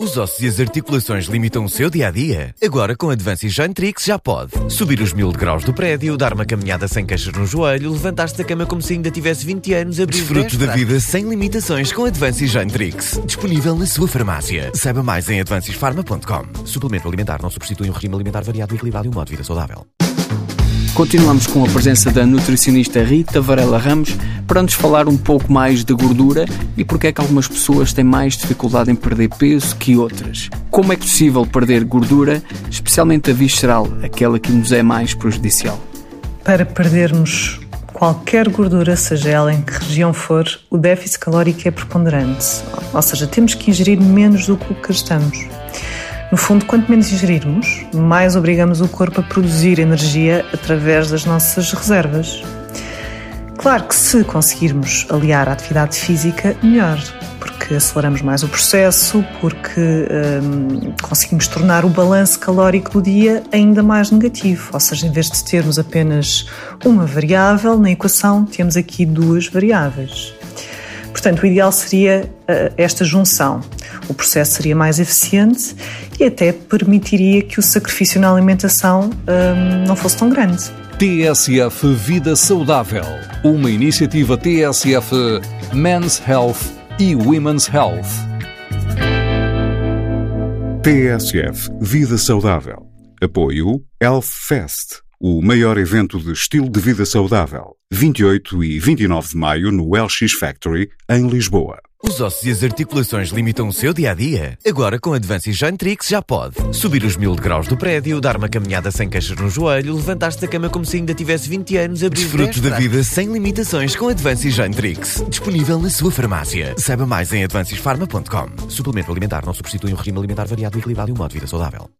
Os ossos e as articulações limitam o seu dia a dia? Agora com Advances Jantrix já pode. Subir os mil graus do prédio, dar uma caminhada sem queixas no joelho, levantar-se da cama como se ainda tivesse 20 anos, abrir Desfrute da vida sem limitações com Advances Jantrix. Disponível na sua farmácia. Saiba mais em advancesfarma.com. Suplemento alimentar não substitui um regime alimentar variado e equilibrado e um modo de vida saudável. Continuamos com a presença da nutricionista Rita Varela Ramos para nos falar um pouco mais da gordura e porque é que algumas pessoas têm mais dificuldade em perder peso que outras. Como é possível perder gordura, especialmente a visceral, aquela que nos é mais prejudicial? Para perdermos qualquer gordura, seja ela em que região for, o déficit calórico é preponderante. Ou seja, temos que ingerir menos do que gastamos. No fundo, quanto menos ingerirmos, mais obrigamos o corpo a produzir energia através das nossas reservas. Claro que se conseguirmos aliar a atividade física, melhor, porque aceleramos mais o processo, porque hum, conseguimos tornar o balanço calórico do dia ainda mais negativo. Ou seja, em vez de termos apenas uma variável na equação, temos aqui duas variáveis. Portanto, o ideal seria uh, esta junção. O processo seria mais eficiente e até permitiria que o sacrifício na alimentação uh, não fosse tão grande. TSF Vida Saudável, uma iniciativa TSF Men's Health e Women's Health. TSF Vida Saudável. Apoio Health Fest o maior evento de estilo de vida saudável, 28 e 29 de maio no LX Factory, em Lisboa. Os ossos e as articulações limitam o seu dia a dia? Agora com Advances Jantrix já pode. Subir os mil degraus do prédio, dar uma caminhada sem queixas no joelho, levantar-se da cama como se ainda tivesse 20 anos, abrir Desfrute da vida sem limitações com Advances Jantrix. Disponível na sua farmácia. Saiba mais em advancesfarma.com. Suplemento alimentar não substitui um regime alimentar variado e equilibrado e um modo de vida saudável.